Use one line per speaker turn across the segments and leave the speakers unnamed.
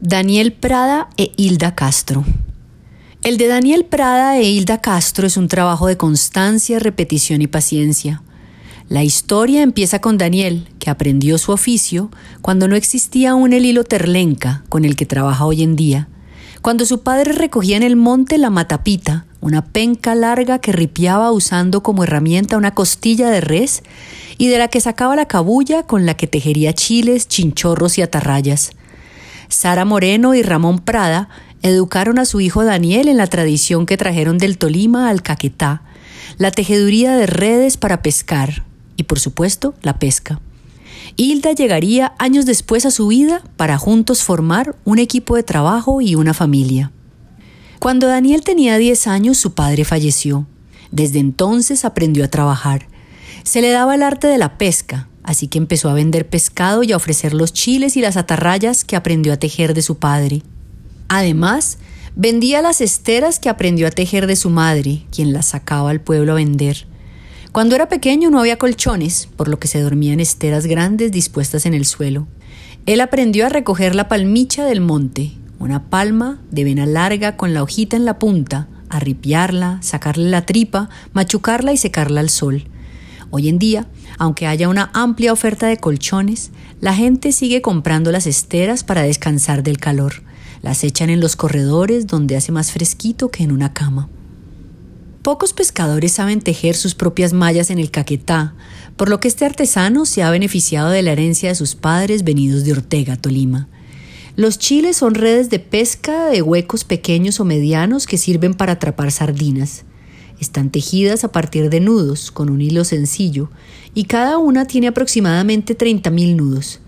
Daniel Prada e Hilda Castro. El de Daniel Prada e Hilda Castro es un trabajo de constancia, repetición y paciencia. La historia empieza con Daniel, que aprendió su oficio cuando no existía aún el hilo terlenca con el que trabaja hoy en día, cuando su padre recogía en el monte la matapita, una penca larga que ripiaba usando como herramienta una costilla de res y de la que sacaba la cabulla con la que tejería chiles, chinchorros y atarrayas. Sara Moreno y Ramón Prada educaron a su hijo Daniel en la tradición que trajeron del Tolima al Caquetá, la tejeduría de redes para pescar y por supuesto la pesca. Hilda llegaría años después a su vida para juntos formar un equipo de trabajo y una familia. Cuando Daniel tenía 10 años su padre falleció. Desde entonces aprendió a trabajar. Se le daba el arte de la pesca, así que empezó a vender pescado y a ofrecer los chiles y las atarrayas que aprendió a tejer de su padre. Además, vendía las esteras que aprendió a tejer de su madre, quien las sacaba al pueblo a vender. Cuando era pequeño no había colchones, por lo que se dormía en esteras grandes dispuestas en el suelo. Él aprendió a recoger la palmicha del monte, una palma de vena larga con la hojita en la punta, a ripiarla, sacarle la tripa, machucarla y secarla al sol. Hoy en día, aunque haya una amplia oferta de colchones, la gente sigue comprando las esteras para descansar del calor. Las echan en los corredores donde hace más fresquito que en una cama. Pocos pescadores saben tejer sus propias mallas en el caquetá, por lo que este artesano se ha beneficiado de la herencia de sus padres venidos de Ortega, Tolima. Los chiles son redes de pesca de huecos pequeños o medianos que sirven para atrapar sardinas. Están tejidas a partir de nudos, con un hilo sencillo, y cada una tiene aproximadamente 30.000 nudos.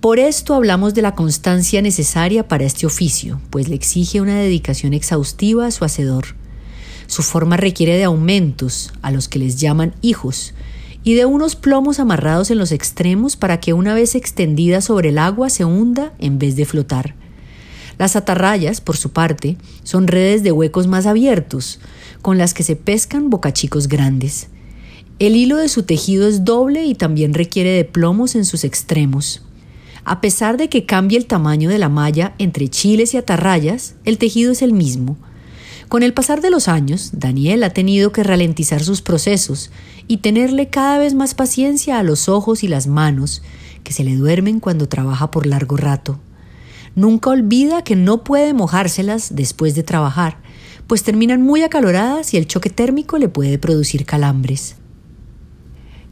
Por esto hablamos de la constancia necesaria para este oficio, pues le exige una dedicación exhaustiva a su hacedor. Su forma requiere de aumentos, a los que les llaman hijos, y de unos plomos amarrados en los extremos para que una vez extendida sobre el agua se hunda en vez de flotar. Las atarrayas, por su parte, son redes de huecos más abiertos, con las que se pescan bocachicos grandes. El hilo de su tejido es doble y también requiere de plomos en sus extremos. A pesar de que cambie el tamaño de la malla entre chiles y atarrayas, el tejido es el mismo. Con el pasar de los años, Daniel ha tenido que ralentizar sus procesos y tenerle cada vez más paciencia a los ojos y las manos, que se le duermen cuando trabaja por largo rato. Nunca olvida que no puede mojárselas después de trabajar, pues terminan muy acaloradas y el choque térmico le puede producir calambres.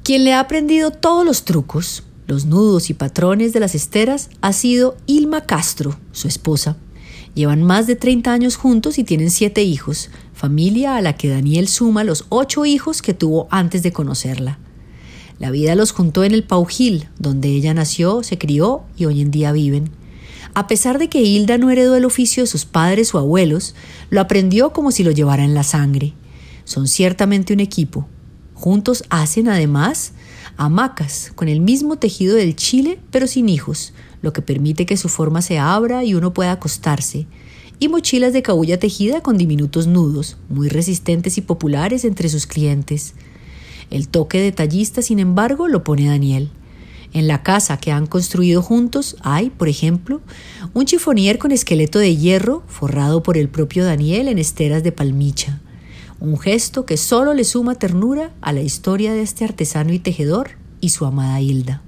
Quien le ha aprendido todos los trucos, los nudos y patrones de las esteras ha sido Ilma Castro, su esposa. Llevan más de 30 años juntos y tienen siete hijos, familia a la que Daniel suma los ocho hijos que tuvo antes de conocerla. La vida los juntó en el Paujil, donde ella nació, se crió y hoy en día viven. A pesar de que Hilda no heredó el oficio de sus padres o abuelos, lo aprendió como si lo llevara en la sangre. Son ciertamente un equipo. Juntos hacen además hamacas con el mismo tejido del chile pero sin hijos, lo que permite que su forma se abra y uno pueda acostarse, y mochilas de cabulla tejida con diminutos nudos, muy resistentes y populares entre sus clientes. El toque detallista, sin embargo, lo pone Daniel. En la casa que han construido juntos hay, por ejemplo, un chifonier con esqueleto de hierro forrado por el propio Daniel en esteras de palmicha, un gesto que solo le suma ternura a la historia de este artesano y tejedor y su amada Hilda.